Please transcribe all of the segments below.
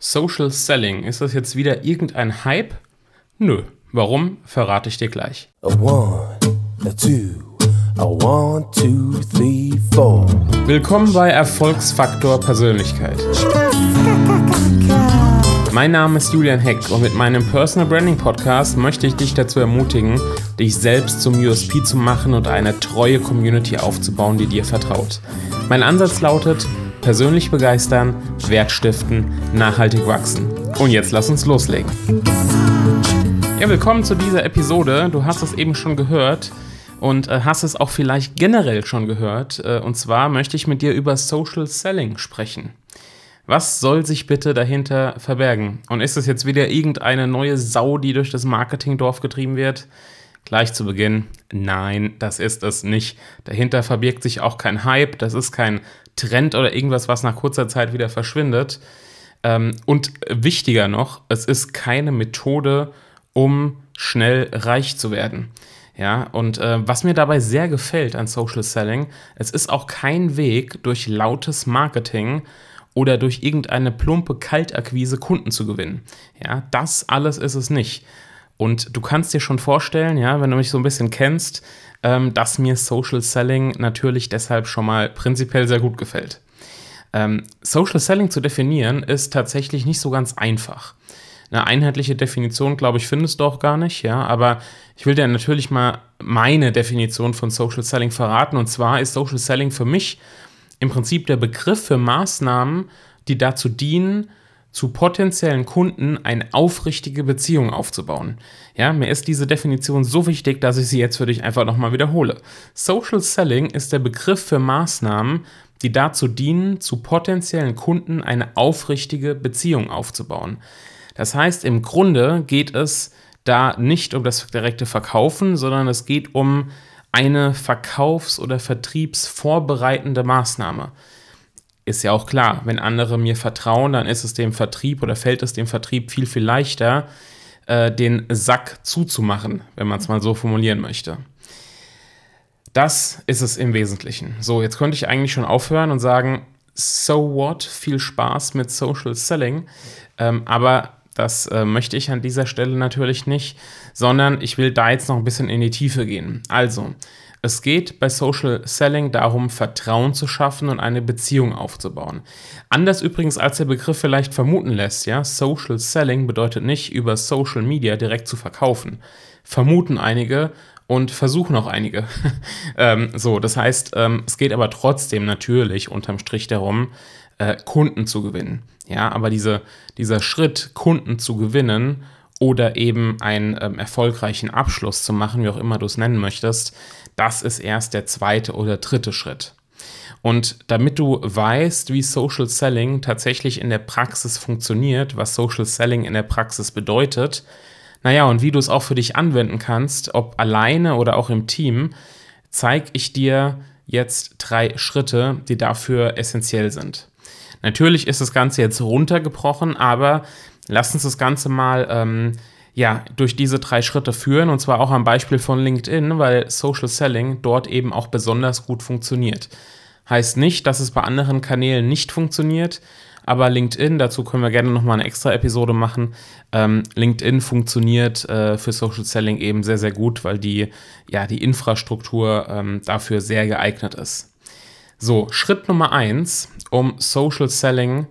Social Selling, ist das jetzt wieder irgendein Hype? Nö. Warum, verrate ich dir gleich. A one, a two, a one, two, three, four. Willkommen bei Erfolgsfaktor Persönlichkeit. Mein Name ist Julian Heck und mit meinem Personal Branding Podcast möchte ich dich dazu ermutigen, dich selbst zum USP zu machen und eine treue Community aufzubauen, die dir vertraut. Mein Ansatz lautet, persönlich begeistern, Wert stiften, nachhaltig wachsen. Und jetzt lass uns loslegen. Ja, willkommen zu dieser Episode. Du hast es eben schon gehört und äh, hast es auch vielleicht generell schon gehört. Äh, und zwar möchte ich mit dir über Social Selling sprechen. Was soll sich bitte dahinter verbergen? Und ist es jetzt wieder irgendeine neue Sau, die durch das Marketingdorf getrieben wird? Gleich zu Beginn, nein, das ist es nicht. Dahinter verbirgt sich auch kein Hype, das ist kein Trend oder irgendwas, was nach kurzer Zeit wieder verschwindet. Ähm, und wichtiger noch, es ist keine Methode, um schnell reich zu werden. Ja, und äh, was mir dabei sehr gefällt an Social Selling, es ist auch kein Weg durch lautes Marketing oder durch irgendeine plumpe Kaltakquise Kunden zu gewinnen. Ja, das alles ist es nicht. Und du kannst dir schon vorstellen, ja, wenn du mich so ein bisschen kennst, ähm, dass mir Social Selling natürlich deshalb schon mal prinzipiell sehr gut gefällt. Ähm, Social Selling zu definieren ist tatsächlich nicht so ganz einfach. Eine einheitliche Definition, glaube ich, findest du auch gar nicht, ja, aber ich will dir natürlich mal meine Definition von Social Selling verraten. Und zwar ist Social Selling für mich im Prinzip der Begriff für Maßnahmen, die dazu dienen, zu potenziellen Kunden eine aufrichtige Beziehung aufzubauen. Ja, mir ist diese Definition so wichtig, dass ich sie jetzt für dich einfach nochmal wiederhole. Social Selling ist der Begriff für Maßnahmen, die dazu dienen, zu potenziellen Kunden eine aufrichtige Beziehung aufzubauen. Das heißt, im Grunde geht es da nicht um das direkte Verkaufen, sondern es geht um eine verkaufs- oder vertriebsvorbereitende Maßnahme ist ja auch klar, wenn andere mir vertrauen, dann ist es dem Vertrieb oder fällt es dem Vertrieb viel, viel leichter, äh, den Sack zuzumachen, wenn man es mal so formulieren möchte. Das ist es im Wesentlichen. So, jetzt könnte ich eigentlich schon aufhören und sagen, so what, viel Spaß mit Social Selling. Ähm, aber das äh, möchte ich an dieser Stelle natürlich nicht, sondern ich will da jetzt noch ein bisschen in die Tiefe gehen. Also, es geht bei Social Selling darum, Vertrauen zu schaffen und eine Beziehung aufzubauen. Anders übrigens als der Begriff vielleicht vermuten lässt, ja, Social Selling bedeutet nicht über Social Media direkt zu verkaufen. Vermuten einige und versuchen auch einige. ähm, so, das heißt, ähm, es geht aber trotzdem natürlich unterm Strich darum, äh, Kunden zu gewinnen. Ja, aber diese, dieser Schritt, Kunden zu gewinnen oder eben einen ähm, erfolgreichen Abschluss zu machen, wie auch immer du es nennen möchtest, das ist erst der zweite oder dritte Schritt. Und damit du weißt, wie Social Selling tatsächlich in der Praxis funktioniert, was Social Selling in der Praxis bedeutet, naja, und wie du es auch für dich anwenden kannst, ob alleine oder auch im Team, zeige ich dir jetzt drei Schritte, die dafür essentiell sind. Natürlich ist das Ganze jetzt runtergebrochen, aber lass uns das Ganze mal ähm, ja, durch diese drei Schritte führen und zwar auch am Beispiel von LinkedIn, weil Social Selling dort eben auch besonders gut funktioniert. Heißt nicht, dass es bei anderen Kanälen nicht funktioniert, aber LinkedIn, dazu können wir gerne nochmal eine extra Episode machen. Ähm, LinkedIn funktioniert äh, für Social Selling eben sehr, sehr gut, weil die, ja, die Infrastruktur ähm, dafür sehr geeignet ist. So, Schritt Nummer eins, um Social Selling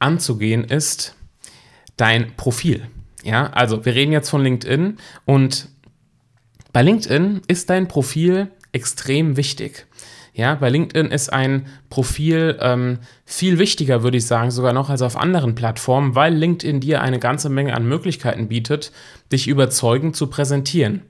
anzugehen, ist dein Profil. Ja, also wir reden jetzt von LinkedIn und bei LinkedIn ist dein Profil extrem wichtig. Ja, bei LinkedIn ist ein Profil ähm, viel wichtiger, würde ich sagen, sogar noch als auf anderen Plattformen, weil LinkedIn dir eine ganze Menge an Möglichkeiten bietet, dich überzeugend zu präsentieren.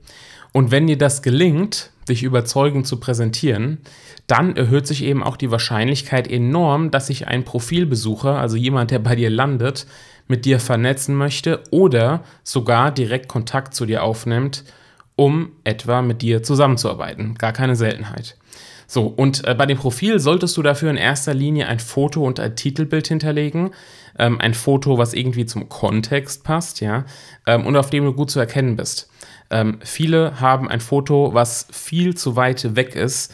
Und wenn dir das gelingt, dich überzeugend zu präsentieren, dann erhöht sich eben auch die Wahrscheinlichkeit enorm, dass sich ein Profilbesucher, also jemand, der bei dir landet, mit dir vernetzen möchte oder sogar direkt Kontakt zu dir aufnimmt, um etwa mit dir zusammenzuarbeiten. Gar keine Seltenheit. So, und äh, bei dem Profil solltest du dafür in erster Linie ein Foto und ein Titelbild hinterlegen. Ähm, ein Foto, was irgendwie zum Kontext passt, ja, ähm, und auf dem du gut zu erkennen bist. Ähm, viele haben ein Foto, was viel zu weit weg ist,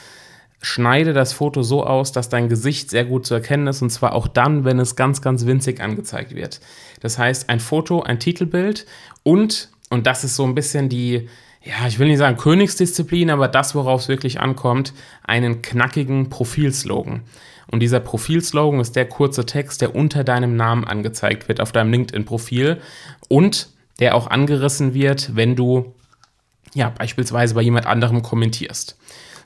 schneide das Foto so aus, dass dein Gesicht sehr gut zu erkennen ist und zwar auch dann, wenn es ganz, ganz winzig angezeigt wird. Das heißt, ein Foto, ein Titelbild und, und das ist so ein bisschen die, ja, ich will nicht sagen Königsdisziplin, aber das, worauf es wirklich ankommt, einen knackigen Profilslogan. Und dieser Profilslogan ist der kurze Text, der unter deinem Namen angezeigt wird auf deinem LinkedIn-Profil und der auch angerissen wird, wenn du ja beispielsweise bei jemand anderem kommentierst.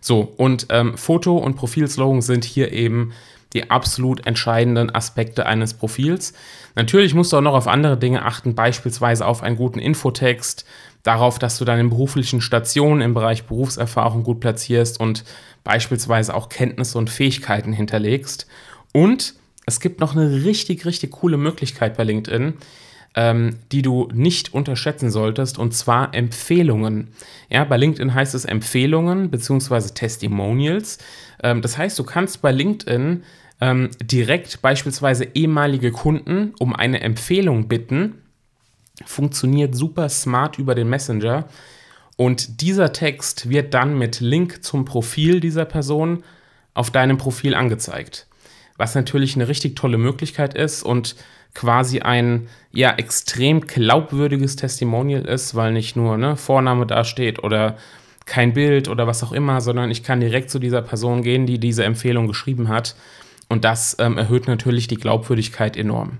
So, und ähm, Foto und Profilslogan sind hier eben die absolut entscheidenden Aspekte eines Profils. Natürlich musst du auch noch auf andere Dinge achten, beispielsweise auf einen guten Infotext, darauf, dass du deine beruflichen Stationen im Bereich Berufserfahrung gut platzierst und beispielsweise auch Kenntnisse und Fähigkeiten hinterlegst. Und es gibt noch eine richtig, richtig coole Möglichkeit bei LinkedIn, ähm, die du nicht unterschätzen solltest, und zwar Empfehlungen. Ja, bei LinkedIn heißt es Empfehlungen bzw. Testimonials. Ähm, das heißt, du kannst bei LinkedIn ähm, direkt beispielsweise ehemalige Kunden um eine Empfehlung bitten. Funktioniert super smart über den Messenger. Und dieser Text wird dann mit Link zum Profil dieser Person auf deinem Profil angezeigt. Was natürlich eine richtig tolle Möglichkeit ist und quasi ein ja extrem glaubwürdiges Testimonial ist, weil nicht nur ne, Vorname dasteht oder kein Bild oder was auch immer, sondern ich kann direkt zu dieser Person gehen, die diese Empfehlung geschrieben hat. Und das ähm, erhöht natürlich die Glaubwürdigkeit enorm.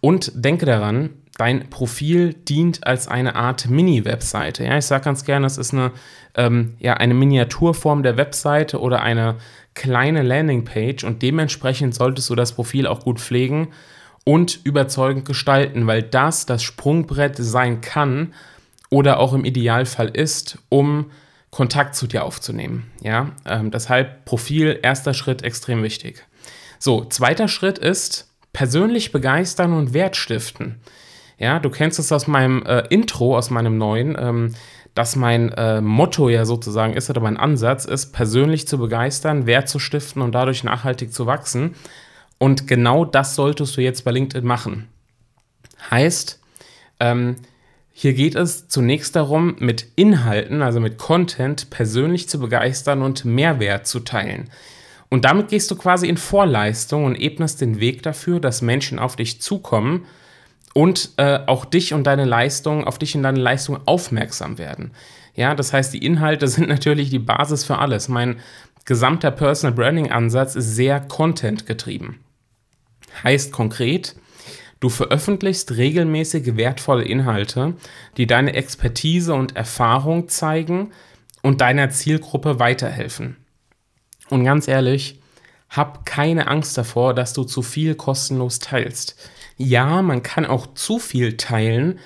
Und denke daran, dein Profil dient als eine Art Mini-Webseite. Ja, ich sage ganz gerne, es ist eine, ähm, ja, eine Miniaturform der Webseite oder eine kleine Landingpage und dementsprechend solltest du das Profil auch gut pflegen und überzeugend gestalten, weil das das Sprungbrett sein kann oder auch im Idealfall ist, um Kontakt zu dir aufzunehmen. Ja, ähm, deshalb Profil, erster Schritt extrem wichtig. So, zweiter Schritt ist persönlich begeistern und Wert stiften. Ja, du kennst es aus meinem äh, Intro, aus meinem neuen, ähm, dass mein äh, Motto ja sozusagen ist oder mein Ansatz ist, persönlich zu begeistern, Wert zu stiften und dadurch nachhaltig zu wachsen. Und genau das solltest du jetzt bei LinkedIn machen. Heißt, ähm, hier geht es zunächst darum, mit Inhalten, also mit Content, persönlich zu begeistern und Mehrwert zu teilen. Und damit gehst du quasi in Vorleistung und ebnest den Weg dafür, dass Menschen auf dich zukommen und äh, auch dich und deine Leistung, auf dich und deine Leistung aufmerksam werden. Ja, das heißt, die Inhalte sind natürlich die Basis für alles. Mein gesamter Personal Branding Ansatz ist sehr Content getrieben. Heißt konkret, du veröffentlichst regelmäßig wertvolle Inhalte, die deine Expertise und Erfahrung zeigen und deiner Zielgruppe weiterhelfen. Und ganz ehrlich, hab keine Angst davor, dass du zu viel kostenlos teilst. Ja, man kann auch zu viel teilen,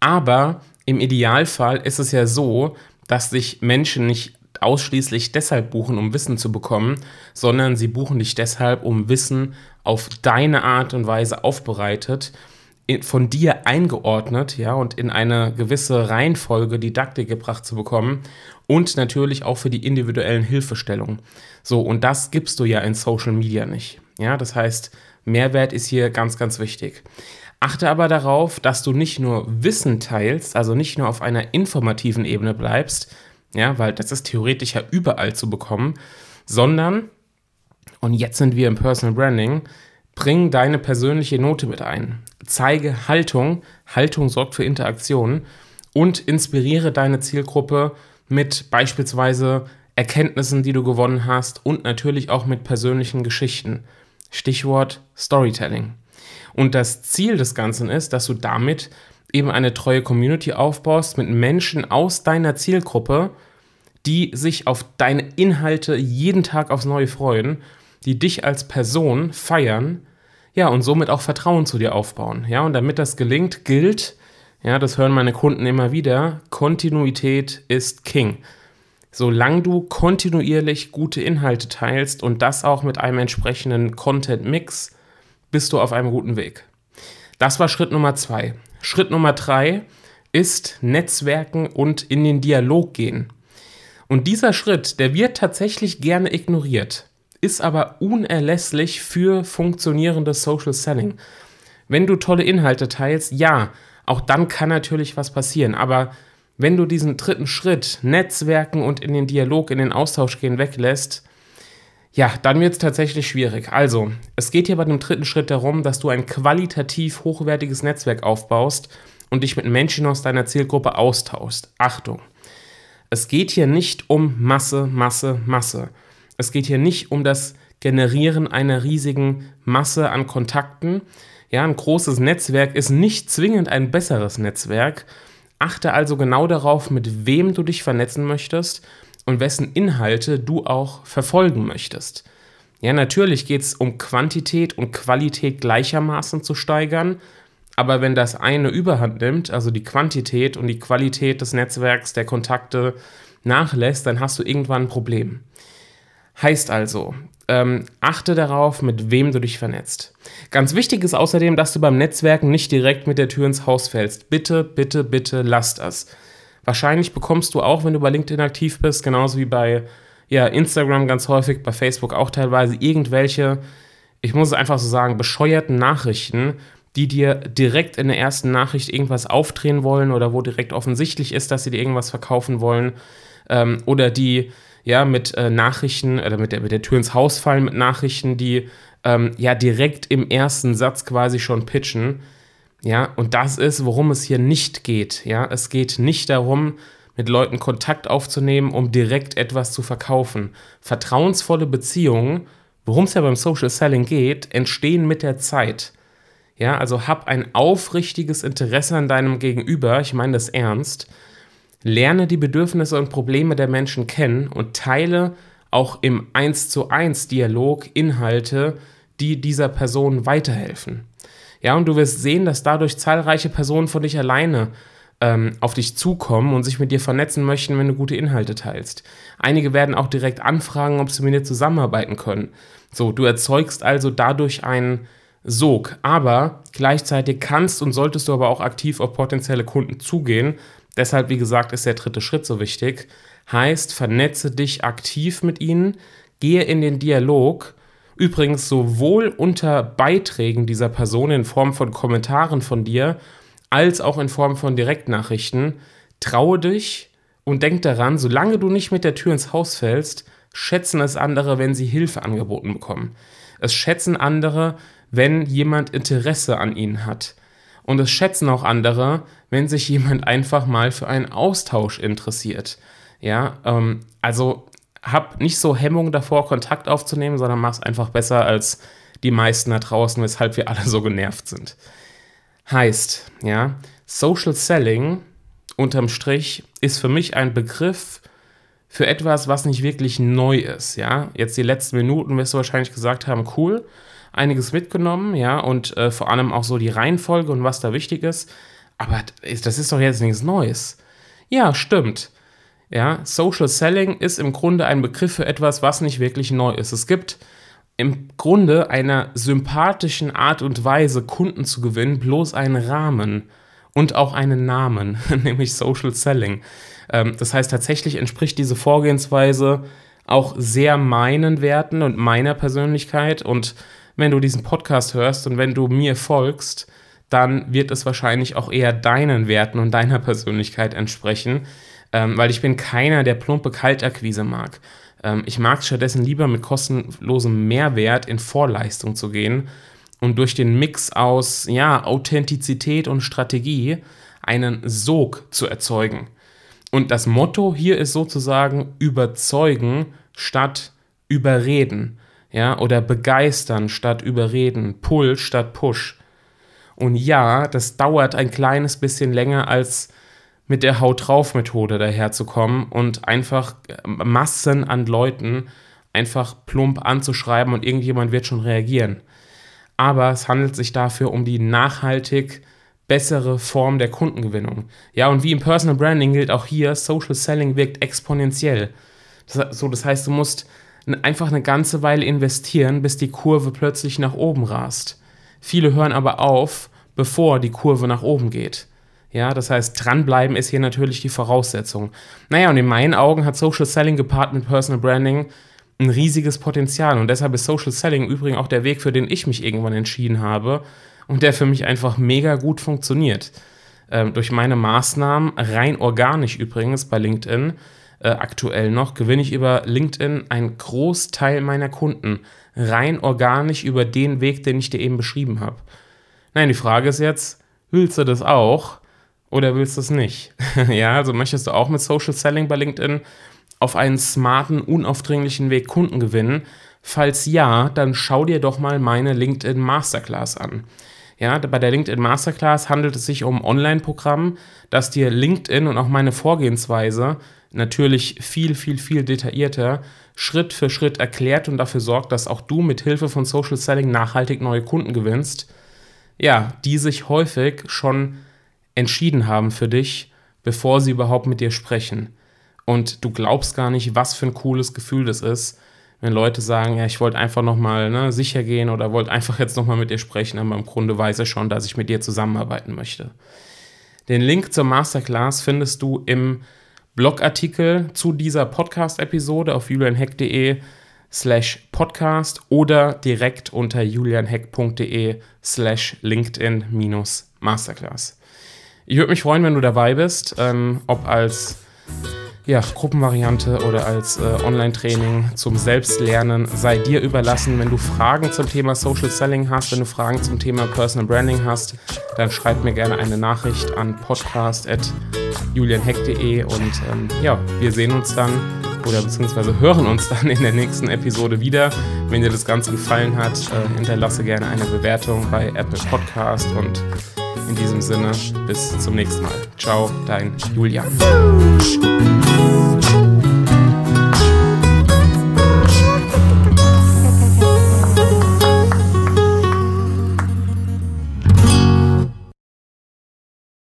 aber im Idealfall ist es ja so, dass sich Menschen nicht ausschließlich deshalb buchen, um Wissen zu bekommen, sondern sie buchen dich deshalb, um Wissen auf deine Art und Weise aufbereitet, von dir eingeordnet, ja, und in eine gewisse Reihenfolge Didaktik gebracht zu bekommen und natürlich auch für die individuellen Hilfestellungen. So, und das gibst du ja in Social Media nicht. Ja, das heißt, Mehrwert ist hier ganz, ganz wichtig. Achte aber darauf, dass du nicht nur Wissen teilst, also nicht nur auf einer informativen Ebene bleibst, ja, weil das ist theoretisch ja überall zu bekommen, sondern, und jetzt sind wir im Personal Branding, bring deine persönliche Note mit ein. Zeige Haltung, Haltung sorgt für Interaktion und inspiriere deine Zielgruppe mit beispielsweise Erkenntnissen, die du gewonnen hast und natürlich auch mit persönlichen Geschichten. Stichwort Storytelling. Und das Ziel des Ganzen ist, dass du damit eben eine treue Community aufbaust mit Menschen aus deiner Zielgruppe, die sich auf deine Inhalte jeden Tag aufs Neue freuen, die dich als Person feiern, ja, und somit auch Vertrauen zu dir aufbauen. Ja, und damit das gelingt, gilt, ja, das hören meine Kunden immer wieder, Kontinuität ist King. Solange du kontinuierlich gute Inhalte teilst und das auch mit einem entsprechenden Content-Mix, bist du auf einem guten Weg. Das war Schritt Nummer zwei. Schritt Nummer drei ist Netzwerken und in den Dialog gehen. Und dieser Schritt, der wird tatsächlich gerne ignoriert, ist aber unerlässlich für funktionierendes Social Selling. Wenn du tolle Inhalte teilst, ja, auch dann kann natürlich was passieren. Aber wenn du diesen dritten Schritt, Netzwerken und in den Dialog, in den Austausch gehen, weglässt, Ja, dann wird es tatsächlich schwierig. Also, es geht hier bei dem dritten Schritt darum, dass du ein qualitativ hochwertiges Netzwerk aufbaust und dich mit Menschen aus deiner Zielgruppe austauschst. Achtung, es geht hier nicht um Masse, Masse, Masse. Es geht hier nicht um das Generieren einer riesigen Masse an Kontakten. Ja, ein großes Netzwerk ist nicht zwingend ein besseres Netzwerk. Achte also genau darauf, mit wem du dich vernetzen möchtest und wessen Inhalte du auch verfolgen möchtest. Ja, natürlich geht es um Quantität und Qualität gleichermaßen zu steigern, aber wenn das eine überhand nimmt, also die Quantität und die Qualität des Netzwerks, der Kontakte nachlässt, dann hast du irgendwann ein Problem. Heißt also, ähm, achte darauf, mit wem du dich vernetzt. Ganz wichtig ist außerdem, dass du beim Netzwerken nicht direkt mit der Tür ins Haus fällst. Bitte, bitte, bitte lass das. Wahrscheinlich bekommst du auch, wenn du bei LinkedIn aktiv bist, genauso wie bei ja, Instagram ganz häufig, bei Facebook auch teilweise, irgendwelche, ich muss es einfach so sagen, bescheuerten Nachrichten, die dir direkt in der ersten Nachricht irgendwas aufdrehen wollen oder wo direkt offensichtlich ist, dass sie dir irgendwas verkaufen wollen ähm, oder die ja mit äh, Nachrichten oder mit der, mit der Tür ins Haus fallen mit Nachrichten, die ähm, ja direkt im ersten Satz quasi schon pitchen. Ja, und das ist, worum es hier nicht geht. Ja, es geht nicht darum, mit Leuten Kontakt aufzunehmen, um direkt etwas zu verkaufen. Vertrauensvolle Beziehungen, worum es ja beim Social Selling geht, entstehen mit der Zeit. Ja, also hab ein aufrichtiges Interesse an deinem Gegenüber, ich meine das ernst. Lerne die Bedürfnisse und Probleme der Menschen kennen und teile auch im 1 zu 1 Dialog Inhalte, die dieser Person weiterhelfen. Ja, und du wirst sehen, dass dadurch zahlreiche Personen von dich alleine ähm, auf dich zukommen und sich mit dir vernetzen möchten, wenn du gute Inhalte teilst. Einige werden auch direkt anfragen, ob sie mit dir zusammenarbeiten können. So, du erzeugst also dadurch einen Sog, aber gleichzeitig kannst und solltest du aber auch aktiv auf potenzielle Kunden zugehen. Deshalb, wie gesagt, ist der dritte Schritt so wichtig. Heißt, vernetze dich aktiv mit ihnen, gehe in den Dialog Übrigens sowohl unter Beiträgen dieser Person in Form von Kommentaren von dir, als auch in Form von Direktnachrichten. Traue dich und denk daran, solange du nicht mit der Tür ins Haus fällst, schätzen es andere, wenn sie Hilfe angeboten bekommen. Es schätzen andere, wenn jemand Interesse an ihnen hat. Und es schätzen auch andere, wenn sich jemand einfach mal für einen Austausch interessiert. Ja, ähm, also hab nicht so Hemmung davor, Kontakt aufzunehmen, sondern mach es einfach besser als die meisten da draußen, weshalb wir alle so genervt sind. Heißt, ja, Social Selling unterm Strich ist für mich ein Begriff für etwas, was nicht wirklich neu ist, ja. Jetzt die letzten Minuten wirst du wahrscheinlich gesagt haben, cool, einiges mitgenommen, ja, und äh, vor allem auch so die Reihenfolge und was da wichtig ist. Aber das ist doch jetzt nichts Neues. Ja, stimmt. Ja, Social Selling ist im Grunde ein Begriff für etwas, was nicht wirklich neu ist. Es gibt im Grunde einer sympathischen Art und Weise, Kunden zu gewinnen, bloß einen Rahmen und auch einen Namen, nämlich Social Selling. Ähm, das heißt, tatsächlich entspricht diese Vorgehensweise auch sehr meinen Werten und meiner Persönlichkeit. Und wenn du diesen Podcast hörst und wenn du mir folgst, dann wird es wahrscheinlich auch eher deinen Werten und deiner Persönlichkeit entsprechen ähm, weil ich bin keiner, der plumpe Kaltakquise mag. Ähm, ich mag es stattdessen lieber mit kostenlosem Mehrwert in Vorleistung zu gehen und durch den Mix aus ja, Authentizität und Strategie einen Sog zu erzeugen. Und das Motto hier ist sozusagen überzeugen statt überreden. Ja, oder begeistern statt überreden, Pull statt Push. Und ja, das dauert ein kleines bisschen länger als mit der Haut drauf Methode daherzukommen und einfach äh, Massen an Leuten einfach plump anzuschreiben und irgendjemand wird schon reagieren. Aber es handelt sich dafür um die nachhaltig bessere Form der Kundengewinnung. Ja, und wie im Personal Branding gilt auch hier, Social Selling wirkt exponentiell. Das, so, das heißt, du musst einfach eine ganze Weile investieren, bis die Kurve plötzlich nach oben rast. Viele hören aber auf, bevor die Kurve nach oben geht. Ja, das heißt, dranbleiben ist hier natürlich die Voraussetzung. Naja, und in meinen Augen hat Social Selling gepaart mit Personal Branding ein riesiges Potenzial. Und deshalb ist Social Selling übrigens auch der Weg, für den ich mich irgendwann entschieden habe und der für mich einfach mega gut funktioniert. Ähm, durch meine Maßnahmen, rein organisch übrigens bei LinkedIn, äh, aktuell noch, gewinne ich über LinkedIn einen Großteil meiner Kunden rein organisch über den Weg, den ich dir eben beschrieben habe. Nein, die Frage ist jetzt, willst du das auch oder willst du es nicht? ja, also möchtest du auch mit Social Selling bei LinkedIn auf einen smarten, unaufdringlichen Weg Kunden gewinnen? Falls ja, dann schau dir doch mal meine LinkedIn Masterclass an. Ja, bei der LinkedIn Masterclass handelt es sich um ein Online-Programm, das dir LinkedIn und auch meine Vorgehensweise natürlich viel, viel, viel detaillierter Schritt für Schritt erklärt und dafür sorgt, dass auch du mit Hilfe von Social Selling nachhaltig neue Kunden gewinnst. Ja, die sich häufig schon entschieden haben für dich, bevor sie überhaupt mit dir sprechen. Und du glaubst gar nicht, was für ein cooles Gefühl das ist, wenn Leute sagen, ja, ich wollte einfach nochmal ne, sicher gehen oder wollte einfach jetzt nochmal mit dir sprechen, aber im Grunde weiß er schon, dass ich mit dir zusammenarbeiten möchte. Den Link zur Masterclass findest du im Blogartikel zu dieser Podcast-Episode auf julianheck.de slash podcast oder direkt unter julianheck.de slash LinkedIn minus Masterclass. Ich würde mich freuen, wenn du dabei bist, ähm, ob als ja, Gruppenvariante oder als äh, Online-Training zum Selbstlernen sei dir überlassen. Wenn du Fragen zum Thema Social Selling hast, wenn du Fragen zum Thema Personal Branding hast, dann schreib mir gerne eine Nachricht an podcast.julianheck.de und ähm, ja, wir sehen uns dann oder beziehungsweise hören uns dann in der nächsten Episode wieder. Wenn dir das Ganze gefallen hat, äh, hinterlasse gerne eine Bewertung bei Apple Podcast und in diesem Sinne bis zum nächsten Mal. Ciao, dein Julian.